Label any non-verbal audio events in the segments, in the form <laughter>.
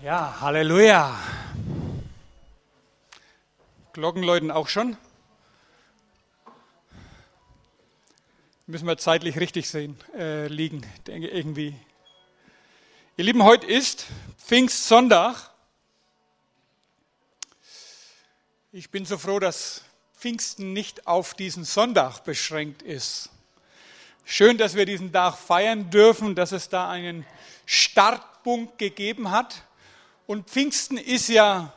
Ja, Halleluja. Glocken läuten auch schon. Müssen wir zeitlich richtig sehen, äh, liegen, denke irgendwie. Ihr Lieben, heute ist Pfingstsonntag. Ich bin so froh, dass Pfingsten nicht auf diesen Sonntag beschränkt ist. Schön, dass wir diesen Tag feiern dürfen, dass es da einen Startpunkt gegeben hat und Pfingsten ist ja,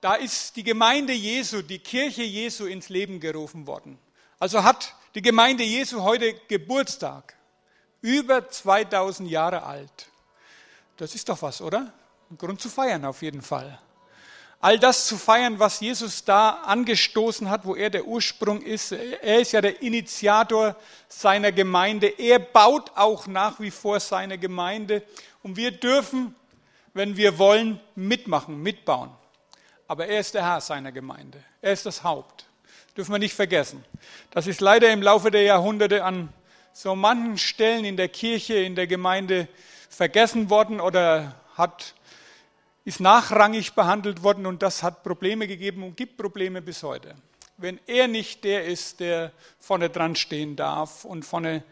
da ist die Gemeinde Jesu, die Kirche Jesu ins Leben gerufen worden. Also hat die Gemeinde Jesu heute Geburtstag. Über 2000 Jahre alt. Das ist doch was, oder? Ein Grund zu feiern auf jeden Fall. All das zu feiern, was Jesus da angestoßen hat, wo er der Ursprung ist. Er ist ja der Initiator seiner Gemeinde. Er baut auch nach wie vor seine Gemeinde. Und wir dürfen wenn wir wollen, mitmachen, mitbauen. Aber er ist der Herr seiner Gemeinde. Er ist das Haupt. Dürfen wir nicht vergessen. Das ist leider im Laufe der Jahrhunderte an so manchen Stellen in der Kirche, in der Gemeinde vergessen worden oder hat, ist nachrangig behandelt worden und das hat Probleme gegeben und gibt Probleme bis heute. Wenn er nicht der ist, der vorne dran stehen darf und vorne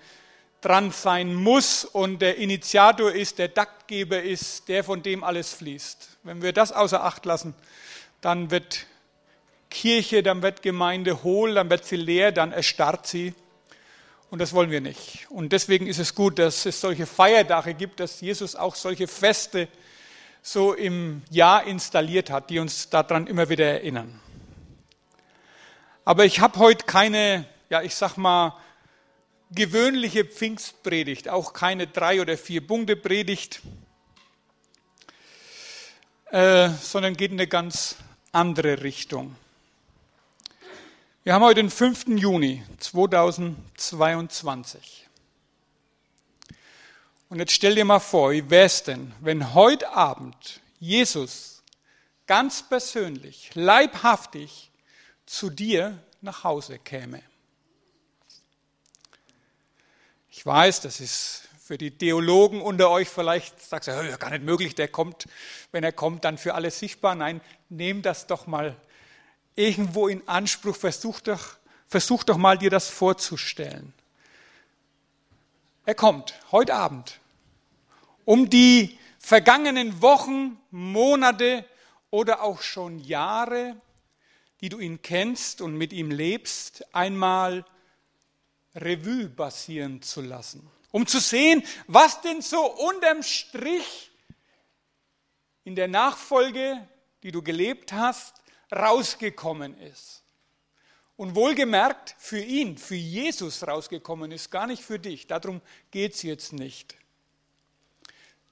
dran sein muss und der Initiator ist, der Taktgeber ist, der von dem alles fließt. Wenn wir das außer Acht lassen, dann wird Kirche, dann wird Gemeinde hohl, dann wird sie leer, dann erstarrt sie. Und das wollen wir nicht. Und deswegen ist es gut, dass es solche Feiertage gibt, dass Jesus auch solche Feste so im Jahr installiert hat, die uns daran immer wieder erinnern. Aber ich habe heute keine, ja, ich sag mal, gewöhnliche Pfingstpredigt, auch keine drei oder vier Punkte Predigt, äh, sondern geht in eine ganz andere Richtung. Wir haben heute den 5. Juni 2022. Und jetzt stell dir mal vor, wie wäre es denn, wenn heute Abend Jesus ganz persönlich, leibhaftig zu dir nach Hause käme? Ich weiß, das ist für die Theologen unter euch vielleicht, sagst du, ja, gar nicht möglich, der kommt, wenn er kommt, dann für alles sichtbar. Nein, nehm das doch mal irgendwo in Anspruch, versuch doch, versuch doch mal dir das vorzustellen. Er kommt heute Abend, um die vergangenen Wochen, Monate oder auch schon Jahre, die du ihn kennst und mit ihm lebst, einmal Revue passieren zu lassen, um zu sehen, was denn so unterm Strich in der Nachfolge, die du gelebt hast, rausgekommen ist. Und wohlgemerkt für ihn, für Jesus rausgekommen ist, gar nicht für dich. Darum geht es jetzt nicht.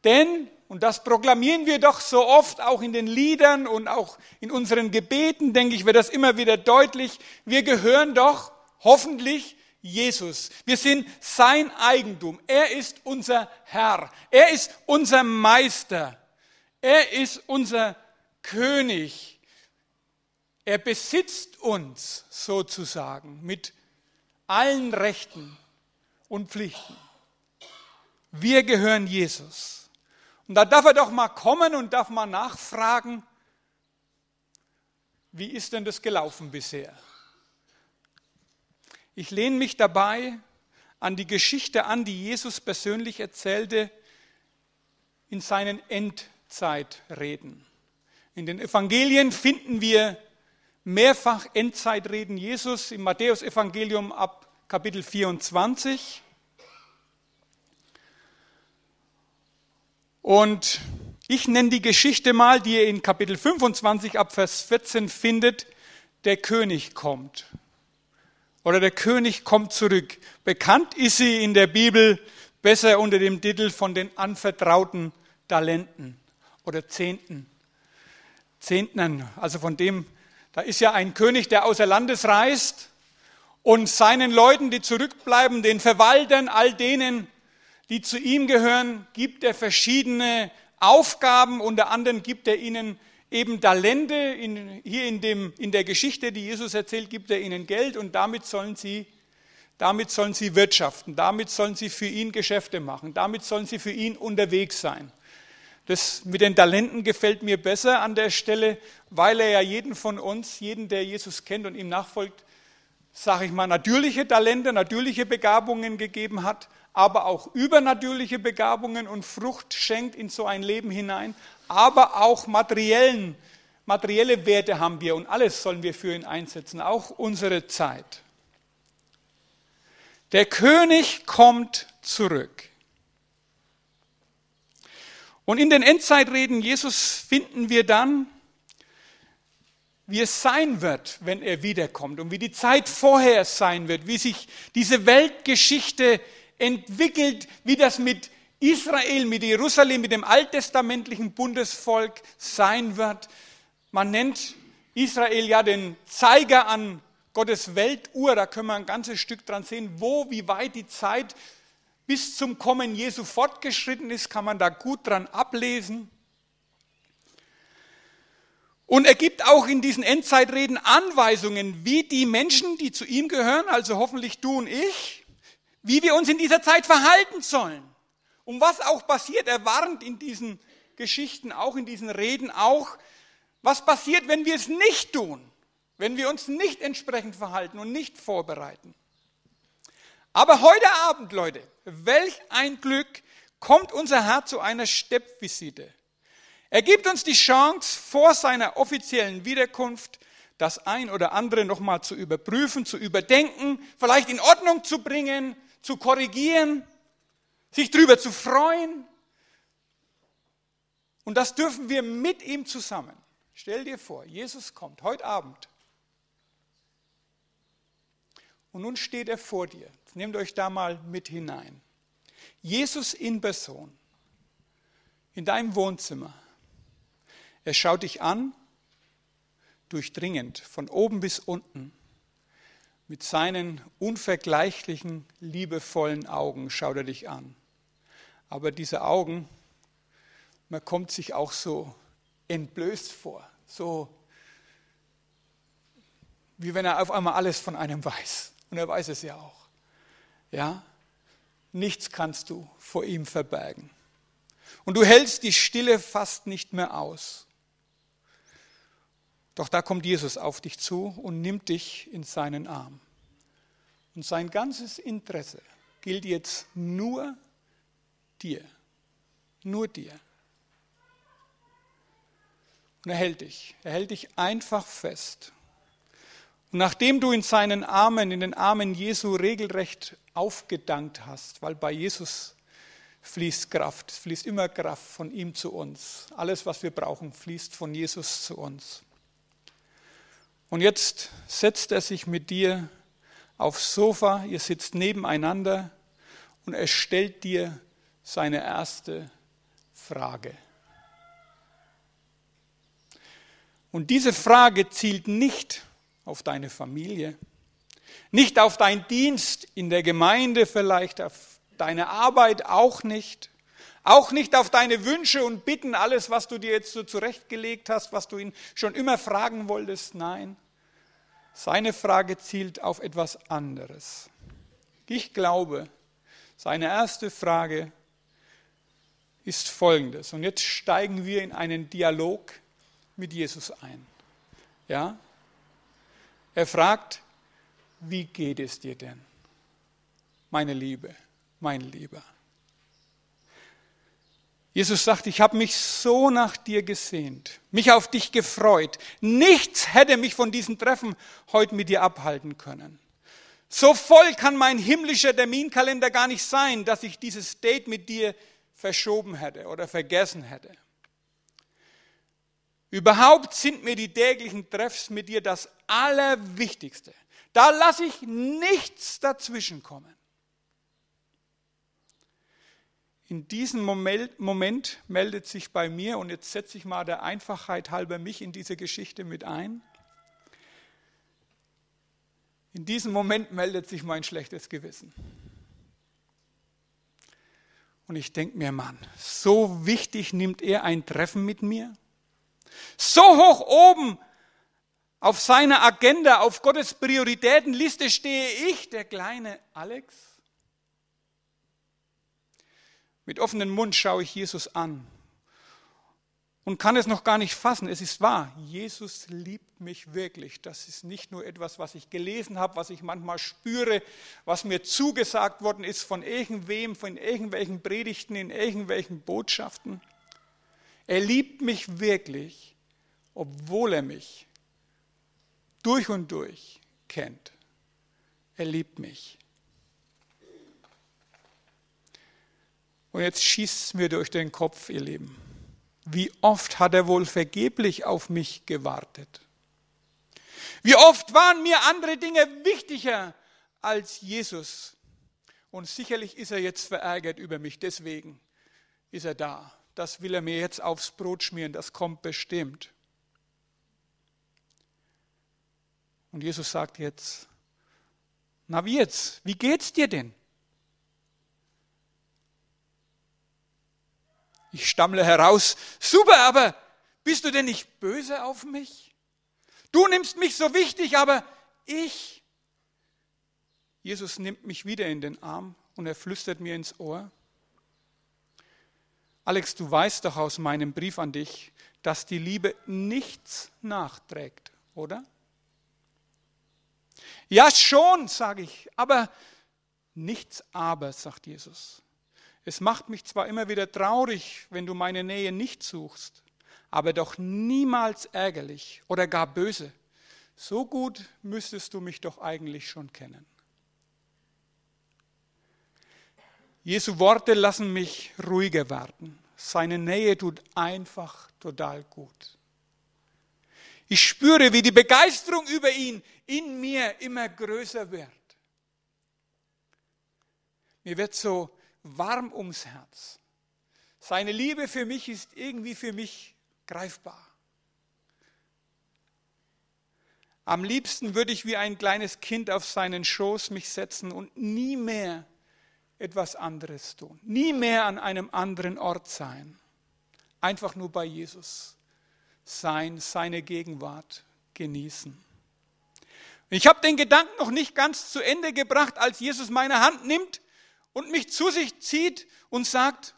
Denn, und das proklamieren wir doch so oft auch in den Liedern und auch in unseren Gebeten, denke ich, wird das immer wieder deutlich, wir gehören doch hoffentlich Jesus. Wir sind sein Eigentum. Er ist unser Herr. Er ist unser Meister. Er ist unser König. Er besitzt uns sozusagen mit allen Rechten und Pflichten. Wir gehören Jesus. Und da darf er doch mal kommen und darf mal nachfragen, wie ist denn das gelaufen bisher? Ich lehne mich dabei an die Geschichte an, die Jesus persönlich erzählte in seinen Endzeitreden. In den Evangelien finden wir mehrfach Endzeitreden Jesus im Matthäusevangelium ab Kapitel 24. Und ich nenne die Geschichte mal, die ihr in Kapitel 25 ab Vers 14 findet, der König kommt oder der König kommt zurück. Bekannt ist sie in der Bibel besser unter dem Titel von den anvertrauten Talenten oder Zehnten. Zehntnern, also von dem, da ist ja ein König, der außer Landes reist und seinen Leuten, die zurückbleiben, den Verwaltern, all denen, die zu ihm gehören, gibt er verschiedene Aufgaben. Unter anderem gibt er ihnen eben Talente, in, hier in, dem, in der Geschichte, die Jesus erzählt, gibt er ihnen Geld und damit sollen sie, damit sollen sie wirtschaften, damit sollen sie für ihn Geschäfte machen, damit sollen sie für ihn unterwegs sein. Das mit den Talenten gefällt mir besser an der Stelle, weil er ja jeden von uns, jeden, der Jesus kennt und ihm nachfolgt, sage ich mal, natürliche Talente, natürliche Begabungen gegeben hat, aber auch übernatürliche Begabungen und Frucht schenkt in so ein Leben hinein, aber auch materiellen, materielle Werte haben wir und alles sollen wir für ihn einsetzen, auch unsere Zeit. Der König kommt zurück. Und in den Endzeitreden Jesus finden wir dann, wie es sein wird, wenn er wiederkommt und wie die Zeit vorher sein wird, wie sich diese Weltgeschichte entwickelt, wie das mit Israel, mit Jerusalem, mit dem alttestamentlichen Bundesvolk sein wird. Man nennt Israel ja den Zeiger an Gottes Weltuhr, da können wir ein ganzes Stück dran sehen, wo, wie weit die Zeit bis zum Kommen Jesu fortgeschritten ist, kann man da gut dran ablesen. Und er gibt auch in diesen Endzeitreden Anweisungen, wie die Menschen, die zu ihm gehören, also hoffentlich du und ich, wie wir uns in dieser Zeit verhalten sollen. Und was auch passiert, er warnt in diesen Geschichten, auch in diesen Reden auch, was passiert, wenn wir es nicht tun, wenn wir uns nicht entsprechend verhalten und nicht vorbereiten. Aber heute Abend, Leute, welch ein Glück, kommt unser Herr zu einer Steppvisite. Er gibt uns die Chance, vor seiner offiziellen Wiederkunft das ein oder andere nochmal zu überprüfen, zu überdenken, vielleicht in Ordnung zu bringen, zu korrigieren, sich darüber zu freuen. Und das dürfen wir mit ihm zusammen. Stell dir vor, Jesus kommt heute Abend. Und nun steht er vor dir. Nehmt euch da mal mit hinein. Jesus in Person, in deinem Wohnzimmer. Er schaut dich an, durchdringend, von oben bis unten. Mit seinen unvergleichlichen, liebevollen Augen schaut er dich an. Aber diese Augen, man kommt sich auch so entblößt vor, so wie wenn er auf einmal alles von einem weiß. Und er weiß es ja auch. Ja? Nichts kannst du vor ihm verbergen. Und du hältst die Stille fast nicht mehr aus. Doch da kommt Jesus auf dich zu und nimmt dich in seinen Arm. Und sein ganzes Interesse gilt jetzt nur dir. Nur dir. Und er hält dich. Er hält dich einfach fest. Und nachdem du in seinen Armen, in den Armen Jesu regelrecht aufgedankt hast, weil bei Jesus fließt Kraft, es fließt immer Kraft von ihm zu uns. Alles, was wir brauchen, fließt von Jesus zu uns. Und jetzt setzt er sich mit dir aufs Sofa, ihr sitzt nebeneinander und er stellt dir seine erste Frage. Und diese Frage zielt nicht auf deine Familie, nicht auf deinen Dienst in der Gemeinde vielleicht, auf deine Arbeit auch nicht, auch nicht auf deine Wünsche und Bitten, alles, was du dir jetzt so zurechtgelegt hast, was du ihn schon immer fragen wolltest. Nein, seine Frage zielt auf etwas anderes. Ich glaube, seine erste Frage ist folgendes. Und jetzt steigen wir in einen Dialog mit Jesus ein. Ja? Er fragt, wie geht es dir denn? Meine Liebe, mein Lieber. Jesus sagt, ich habe mich so nach dir gesehnt, mich auf dich gefreut. Nichts hätte mich von diesem Treffen heute mit dir abhalten können. So voll kann mein himmlischer Terminkalender gar nicht sein, dass ich dieses Date mit dir verschoben hätte oder vergessen hätte. Überhaupt sind mir die täglichen Treffs mit dir das Allerwichtigste. Da lasse ich nichts dazwischenkommen. In diesem Moment meldet sich bei mir, und jetzt setze ich mal der Einfachheit halber mich in diese Geschichte mit ein, in diesem Moment meldet sich mein schlechtes Gewissen. Und ich denke mir, Mann, so wichtig nimmt er ein Treffen mit mir? So hoch oben auf seiner Agenda, auf Gottes Prioritätenliste stehe ich, der kleine Alex. Mit offenem Mund schaue ich Jesus an und kann es noch gar nicht fassen. Es ist wahr, Jesus liebt mich wirklich. Das ist nicht nur etwas, was ich gelesen habe, was ich manchmal spüre, was mir zugesagt worden ist von irgendwem, von irgendwelchen Predigten, in irgendwelchen Botschaften. Er liebt mich wirklich, obwohl er mich durch und durch kennt. Er liebt mich. Und jetzt schießt es mir durch den Kopf, ihr Lieben. Wie oft hat er wohl vergeblich auf mich gewartet? Wie oft waren mir andere Dinge wichtiger als Jesus? Und sicherlich ist er jetzt verärgert über mich, deswegen ist er da. Das will er mir jetzt aufs Brot schmieren, das kommt bestimmt. Und Jesus sagt jetzt, na wie jetzt? Wie geht's dir denn? Ich stammle heraus, super, aber bist du denn nicht böse auf mich? Du nimmst mich so wichtig, aber ich. Jesus nimmt mich wieder in den Arm und er flüstert mir ins Ohr. Alex, du weißt doch aus meinem Brief an dich, dass die Liebe nichts nachträgt, oder? Ja, schon, sage ich, aber nichts aber, sagt Jesus. Es macht mich zwar immer wieder traurig, wenn du meine Nähe nicht suchst, aber doch niemals ärgerlich oder gar böse. So gut müsstest du mich doch eigentlich schon kennen. Jesu Worte lassen mich ruhiger werden. Seine Nähe tut einfach total gut. Ich spüre, wie die Begeisterung über ihn in mir immer größer wird. Mir wird so warm ums Herz. Seine Liebe für mich ist irgendwie für mich greifbar. Am liebsten würde ich wie ein kleines Kind auf seinen Schoß mich setzen und nie mehr etwas anderes tun. Nie mehr an einem anderen Ort sein. Einfach nur bei Jesus sein, seine Gegenwart genießen. Ich habe den Gedanken noch nicht ganz zu Ende gebracht, als Jesus meine Hand nimmt und mich zu sich zieht und sagt,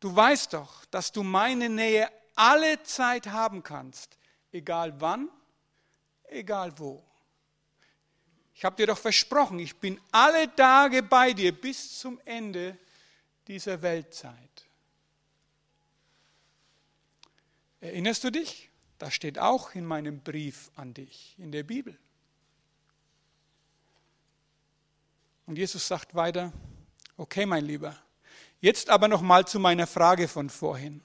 du weißt doch, dass du meine Nähe alle Zeit haben kannst, egal wann, egal wo. Ich habe dir doch versprochen, ich bin alle Tage bei dir bis zum Ende dieser Weltzeit. Erinnerst du dich? Das steht auch in meinem Brief an dich in der Bibel. Und Jesus sagt weiter, okay mein Lieber, jetzt aber noch mal zu meiner Frage von vorhin,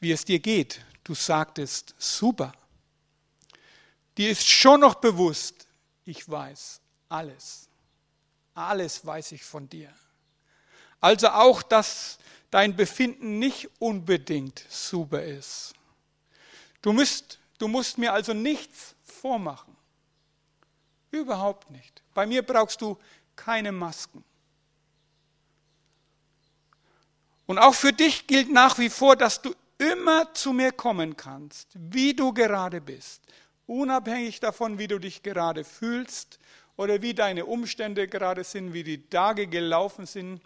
wie es dir geht. Du sagtest, super. Dir ist schon noch bewusst, ich weiß alles. Alles weiß ich von dir. Also auch, dass dein Befinden nicht unbedingt super ist. Du musst, du musst mir also nichts vormachen. Überhaupt nicht. Bei mir brauchst du keine Masken. Und auch für dich gilt nach wie vor, dass du immer zu mir kommen kannst, wie du gerade bist, unabhängig davon, wie du dich gerade fühlst oder wie deine Umstände gerade sind, wie die Tage gelaufen sind,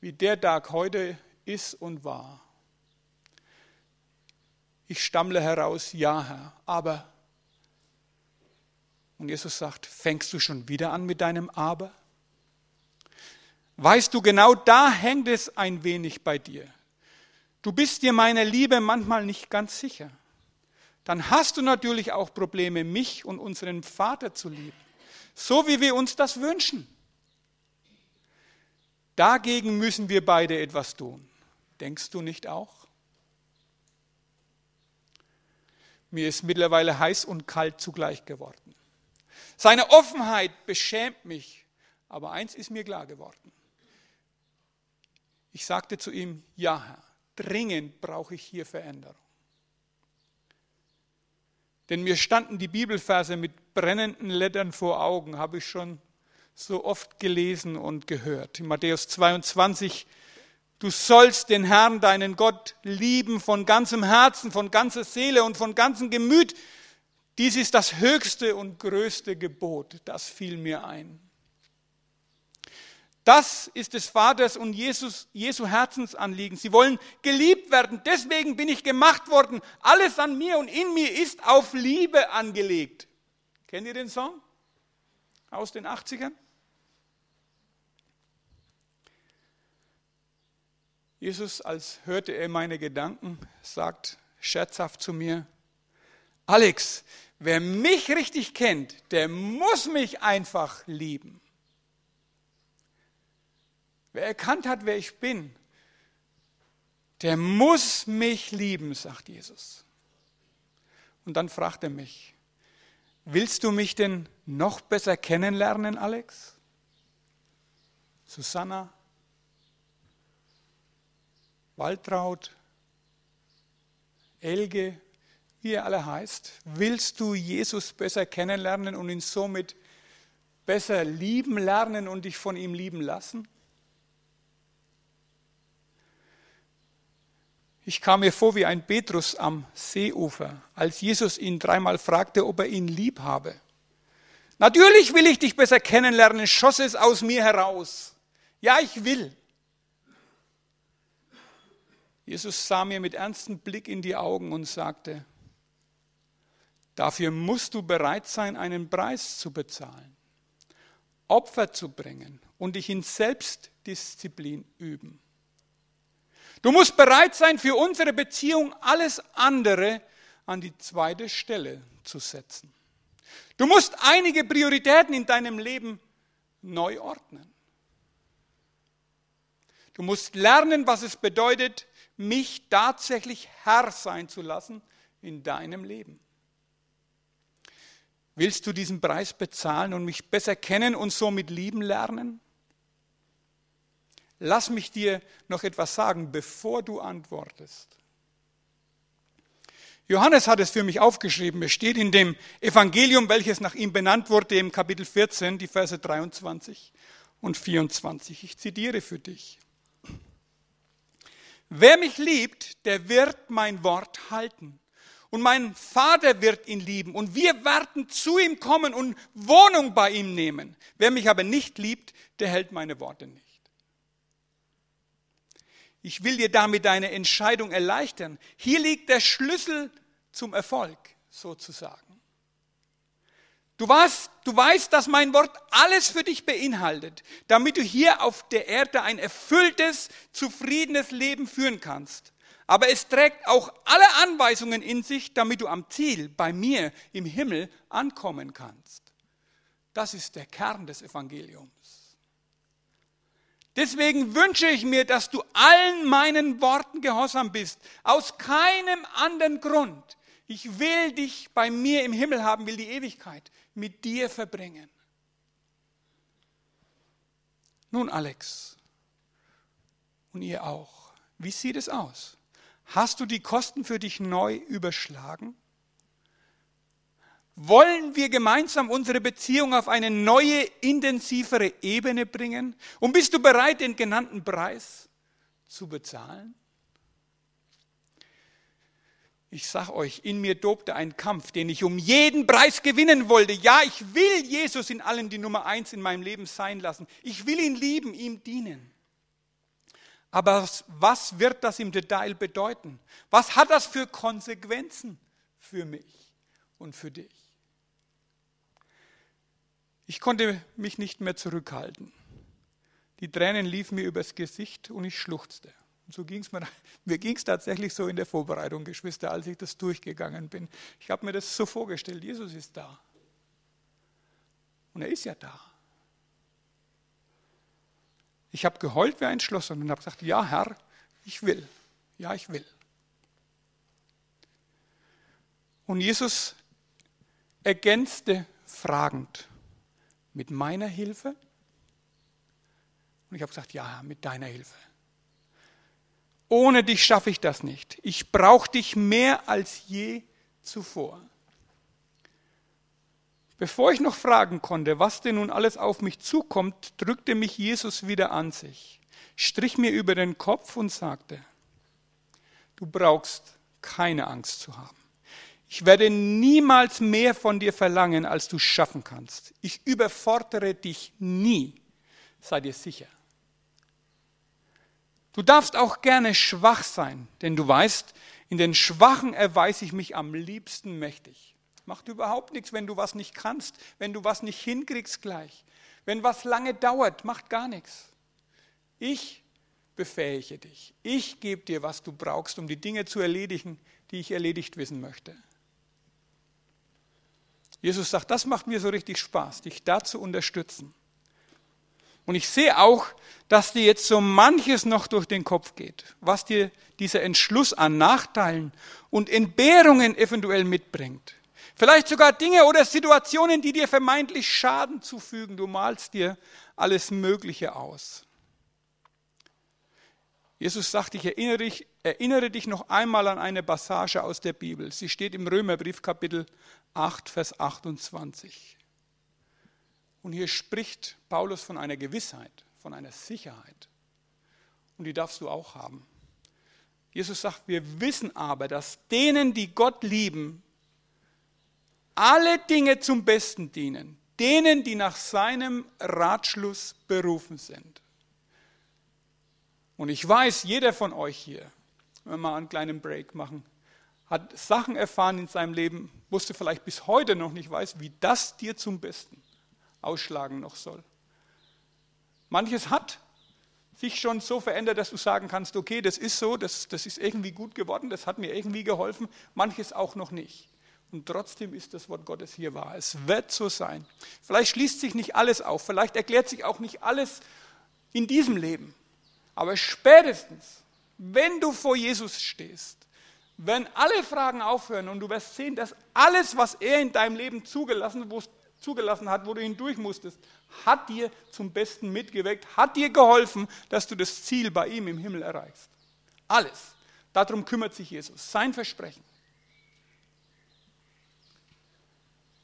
wie der Tag heute ist und war. Ich stammle heraus, ja Herr, aber. Und Jesus sagt, fängst du schon wieder an mit deinem Aber? Weißt du, genau da hängt es ein wenig bei dir. Du bist dir meiner Liebe manchmal nicht ganz sicher. Dann hast du natürlich auch Probleme, mich und unseren Vater zu lieben, so wie wir uns das wünschen. Dagegen müssen wir beide etwas tun. Denkst du nicht auch? Mir ist mittlerweile heiß und kalt zugleich geworden. Seine Offenheit beschämt mich, aber eins ist mir klar geworden. Ich sagte zu ihm, ja Herr, dringend brauche ich hier Veränderung. Denn mir standen die Bibelverse mit brennenden Lettern vor Augen, habe ich schon so oft gelesen und gehört. In Matthäus 22, du sollst den Herrn, deinen Gott, lieben von ganzem Herzen, von ganzer Seele und von ganzem Gemüt. Dies ist das höchste und größte Gebot, das fiel mir ein. Das ist des Vaters und Jesus, Jesu Herzensanliegen. Sie wollen geliebt werden. Deswegen bin ich gemacht worden. Alles an mir und in mir ist auf Liebe angelegt. Kennt ihr den Song aus den 80ern? Jesus, als hörte er meine Gedanken, sagt scherzhaft zu mir, Alex, wer mich richtig kennt, der muss mich einfach lieben. Wer erkannt hat, wer ich bin, der muss mich lieben, sagt Jesus. Und dann fragt er mich, willst du mich denn noch besser kennenlernen, Alex? Susanna? Waltraud? Elge? Wie ihr alle heißt? Willst du Jesus besser kennenlernen und ihn somit besser lieben lernen und dich von ihm lieben lassen? Ich kam mir vor wie ein Petrus am Seeufer, als Jesus ihn dreimal fragte, ob er ihn lieb habe. Natürlich will ich dich besser kennenlernen, schoss es aus mir heraus. Ja, ich will. Jesus sah mir mit ernstem Blick in die Augen und sagte, dafür musst du bereit sein, einen Preis zu bezahlen, Opfer zu bringen und dich in Selbstdisziplin üben. Du musst bereit sein, für unsere Beziehung alles andere an die zweite Stelle zu setzen. Du musst einige Prioritäten in deinem Leben neu ordnen. Du musst lernen, was es bedeutet, mich tatsächlich Herr sein zu lassen in deinem Leben. Willst du diesen Preis bezahlen und mich besser kennen und somit lieben lernen? Lass mich dir noch etwas sagen, bevor du antwortest. Johannes hat es für mich aufgeschrieben. Es steht in dem Evangelium, welches nach ihm benannt wurde, im Kapitel 14, die Verse 23 und 24. Ich zitiere für dich. Wer mich liebt, der wird mein Wort halten. Und mein Vater wird ihn lieben. Und wir werden zu ihm kommen und Wohnung bei ihm nehmen. Wer mich aber nicht liebt, der hält meine Worte nicht. Ich will dir damit deine Entscheidung erleichtern. Hier liegt der Schlüssel zum Erfolg, sozusagen. Du weißt, du weißt, dass mein Wort alles für dich beinhaltet, damit du hier auf der Erde ein erfülltes, zufriedenes Leben führen kannst. Aber es trägt auch alle Anweisungen in sich, damit du am Ziel bei mir im Himmel ankommen kannst. Das ist der Kern des Evangeliums. Deswegen wünsche ich mir, dass du allen meinen Worten gehorsam bist. Aus keinem anderen Grund. Ich will dich bei mir im Himmel haben, will die Ewigkeit mit dir verbringen. Nun, Alex, und ihr auch, wie sieht es aus? Hast du die Kosten für dich neu überschlagen? Wollen wir gemeinsam unsere Beziehung auf eine neue, intensivere Ebene bringen? Und bist du bereit, den genannten Preis zu bezahlen? Ich sag euch, in mir dobte ein Kampf, den ich um jeden Preis gewinnen wollte. Ja, ich will Jesus in allem die Nummer eins in meinem Leben sein lassen. Ich will ihn lieben, ihm dienen. Aber was wird das im Detail bedeuten? Was hat das für Konsequenzen für mich und für dich? Ich konnte mich nicht mehr zurückhalten. Die Tränen liefen mir übers Gesicht und ich schluchzte. Und so ging es mir, <laughs> mir ging es tatsächlich so in der Vorbereitung, Geschwister, als ich das durchgegangen bin. Ich habe mir das so vorgestellt, Jesus ist da. Und er ist ja da. Ich habe geheult wie ein Schloss und habe gesagt, ja Herr, ich will. Ja, ich will. Und Jesus ergänzte fragend, mit meiner Hilfe? Und ich habe gesagt, ja, mit deiner Hilfe. Ohne dich schaffe ich das nicht. Ich brauche dich mehr als je zuvor. Bevor ich noch fragen konnte, was denn nun alles auf mich zukommt, drückte mich Jesus wieder an sich, strich mir über den Kopf und sagte, du brauchst keine Angst zu haben. Ich werde niemals mehr von dir verlangen, als du schaffen kannst. Ich überfordere dich nie. sei dir sicher. Du darfst auch gerne schwach sein, denn du weißt, in den Schwachen erweise ich mich am liebsten mächtig. Macht überhaupt nichts, wenn du was nicht kannst, wenn du was nicht hinkriegst gleich. Wenn was lange dauert, macht gar nichts. Ich befähige dich. Ich gebe dir, was du brauchst, um die Dinge zu erledigen, die ich erledigt wissen möchte. Jesus sagt, das macht mir so richtig Spaß, dich da zu unterstützen. Und ich sehe auch, dass dir jetzt so manches noch durch den Kopf geht, was dir dieser Entschluss an Nachteilen und Entbehrungen eventuell mitbringt. Vielleicht sogar Dinge oder Situationen, die dir vermeintlich Schaden zufügen. Du malst dir alles Mögliche aus. Jesus sagt, ich erinnere dich, erinnere dich noch einmal an eine Passage aus der Bibel. Sie steht im Römerbrief Kapitel 8, Vers 28. Und hier spricht Paulus von einer Gewissheit, von einer Sicherheit. Und die darfst du auch haben. Jesus sagt, wir wissen aber, dass denen, die Gott lieben, alle Dinge zum Besten dienen, denen, die nach seinem Ratschluss berufen sind. Und ich weiß, jeder von euch hier, wenn wir mal einen kleinen Break machen, hat Sachen erfahren in seinem Leben, wusste vielleicht bis heute noch nicht weiß, wie das dir zum Besten ausschlagen noch soll. Manches hat sich schon so verändert, dass du sagen kannst, okay, das ist so, das, das ist irgendwie gut geworden, das hat mir irgendwie geholfen, manches auch noch nicht. Und trotzdem ist das Wort Gottes hier wahr. Es wird so sein. Vielleicht schließt sich nicht alles auf, vielleicht erklärt sich auch nicht alles in diesem Leben. Aber spätestens, wenn du vor Jesus stehst, wenn alle Fragen aufhören und du wirst sehen, dass alles, was er in deinem Leben zugelassen, zugelassen hat, wo du hindurch musstest, hat dir zum Besten mitgeweckt, hat dir geholfen, dass du das Ziel bei ihm im Himmel erreichst. Alles. Darum kümmert sich Jesus. Sein Versprechen.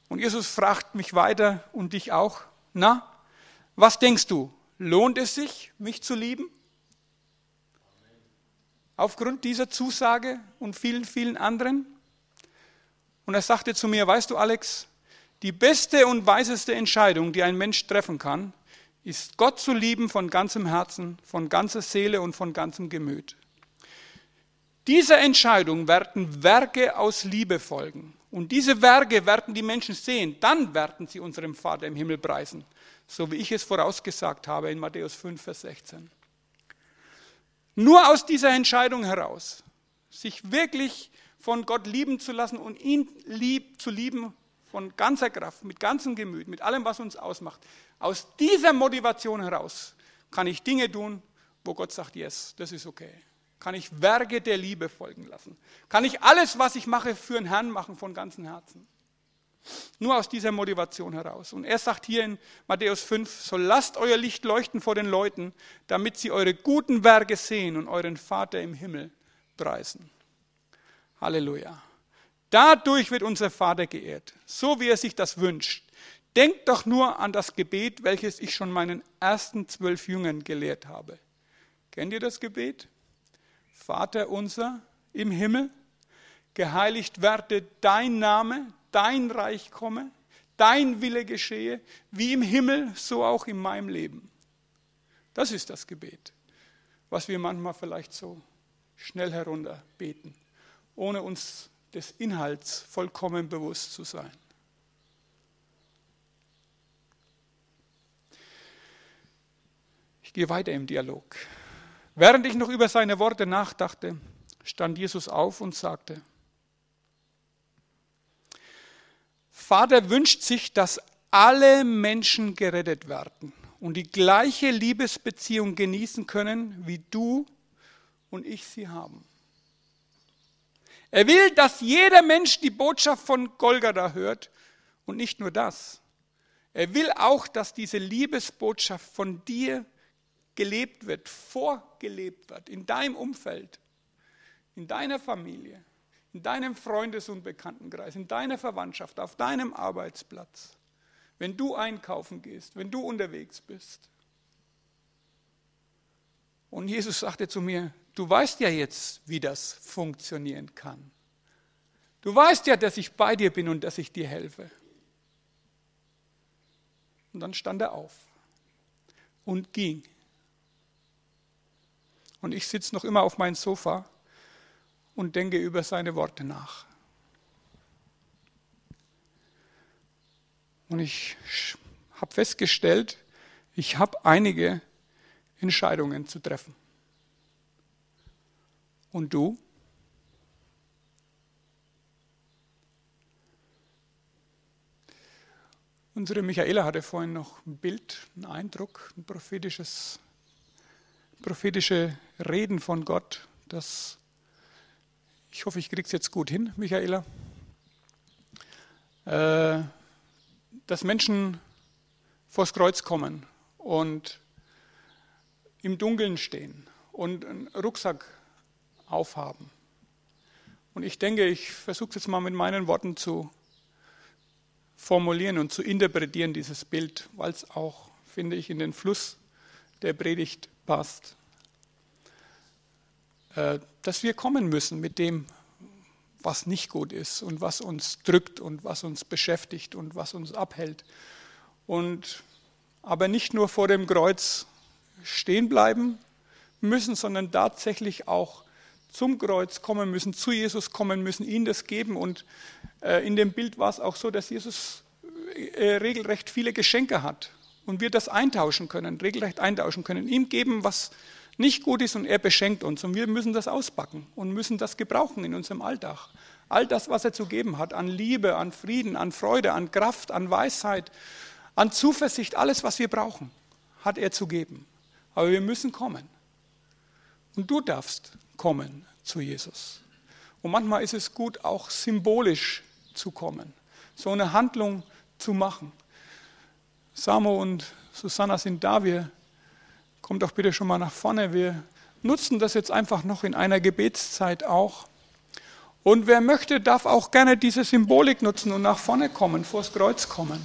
Und Jesus fragt mich weiter und dich auch, na, was denkst du? Lohnt es sich, mich zu lieben? Aufgrund dieser Zusage und vielen, vielen anderen? Und er sagte zu mir, weißt du, Alex, die beste und weiseste Entscheidung, die ein Mensch treffen kann, ist Gott zu lieben von ganzem Herzen, von ganzer Seele und von ganzem Gemüt. Dieser Entscheidung werden Werke aus Liebe folgen. Und diese Werke werden die Menschen sehen. Dann werden sie unserem Vater im Himmel preisen. So wie ich es vorausgesagt habe in Matthäus 5, Vers 16. Nur aus dieser Entscheidung heraus, sich wirklich von Gott lieben zu lassen und ihn lieb zu lieben von ganzer Kraft, mit ganzem Gemüt, mit allem, was uns ausmacht. Aus dieser Motivation heraus kann ich Dinge tun, wo Gott sagt, yes, das ist okay. Kann ich Werke der Liebe folgen lassen. Kann ich alles, was ich mache, für den Herrn machen von ganzem Herzen. Nur aus dieser Motivation heraus. Und er sagt hier in Matthäus 5, so lasst euer Licht leuchten vor den Leuten, damit sie eure guten Werke sehen und euren Vater im Himmel preisen. Halleluja. Dadurch wird unser Vater geehrt, so wie er sich das wünscht. Denkt doch nur an das Gebet, welches ich schon meinen ersten zwölf Jüngern gelehrt habe. Kennt ihr das Gebet? Vater unser im Himmel, geheiligt werde dein Name, dein Reich komme, dein Wille geschehe, wie im Himmel, so auch in meinem Leben. Das ist das Gebet, was wir manchmal vielleicht so schnell herunter beten, ohne uns des Inhalts vollkommen bewusst zu sein. Ich gehe weiter im Dialog. Während ich noch über seine Worte nachdachte, stand Jesus auf und sagte, Vater wünscht sich, dass alle Menschen gerettet werden und die gleiche Liebesbeziehung genießen können, wie du und ich sie haben. Er will, dass jeder Mensch die Botschaft von Golgatha hört und nicht nur das. Er will auch, dass diese Liebesbotschaft von dir gelebt wird, vorgelebt wird, in deinem Umfeld, in deiner Familie, in deinem Freundes- und Bekanntenkreis, in deiner Verwandtschaft, auf deinem Arbeitsplatz, wenn du einkaufen gehst, wenn du unterwegs bist. Und Jesus sagte zu mir, du weißt ja jetzt, wie das funktionieren kann. Du weißt ja, dass ich bei dir bin und dass ich dir helfe. Und dann stand er auf und ging. Und ich sitze noch immer auf meinem Sofa und denke über seine Worte nach. Und ich habe festgestellt, ich habe einige Entscheidungen zu treffen. Und du? Unsere Michaela hatte vorhin noch ein Bild, einen Eindruck, ein prophetisches, prophetische Reden von Gott. Das, ich hoffe, ich kriege es jetzt gut hin, Michaela. Äh, dass Menschen vors Kreuz kommen und im Dunkeln stehen und einen Rucksack aufhaben. Und ich denke, ich versuche es jetzt mal mit meinen Worten zu formulieren und zu interpretieren, dieses Bild, weil es auch, finde ich, in den Fluss der Predigt passt. Äh, dass wir kommen müssen mit dem, was nicht gut ist und was uns drückt und was uns beschäftigt und was uns abhält. Und aber nicht nur vor dem Kreuz stehen bleiben müssen, sondern tatsächlich auch zum Kreuz kommen müssen, zu Jesus kommen müssen, ihm das geben. Und äh, in dem Bild war es auch so, dass Jesus äh, regelrecht viele Geschenke hat und wir das eintauschen können, regelrecht eintauschen können, ihm geben, was nicht gut ist und er beschenkt uns. Und wir müssen das auspacken und müssen das gebrauchen in unserem Alltag. All das, was er zu geben hat, an Liebe, an Frieden, an Freude, an Kraft, an Weisheit, an Zuversicht, alles, was wir brauchen, hat er zu geben. Aber wir müssen kommen. Und du darfst kommen zu Jesus. Und manchmal ist es gut, auch symbolisch zu kommen, so eine Handlung zu machen. Samo und Susanna sind da, wir kommt doch bitte schon mal nach vorne. Wir nutzen das jetzt einfach noch in einer Gebetszeit auch. Und wer möchte, darf auch gerne diese Symbolik nutzen und nach vorne kommen, vors Kreuz kommen.